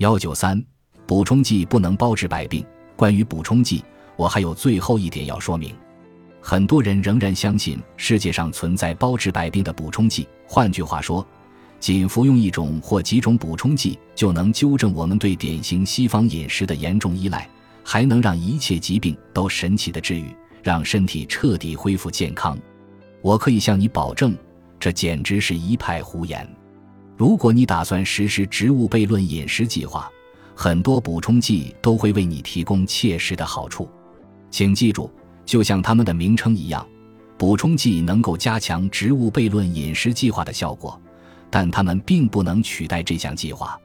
幺九三，补充剂不能包治百病。关于补充剂，我还有最后一点要说明。很多人仍然相信世界上存在包治百病的补充剂，换句话说，仅服用一种或几种补充剂就能纠正我们对典型西方饮食的严重依赖，还能让一切疾病都神奇的治愈，让身体彻底恢复健康。我可以向你保证，这简直是一派胡言。如果你打算实施植物悖论饮食计划，很多补充剂都会为你提供切实的好处。请记住，就像它们的名称一样，补充剂能够加强植物悖论饮食计划的效果，但它们并不能取代这项计划。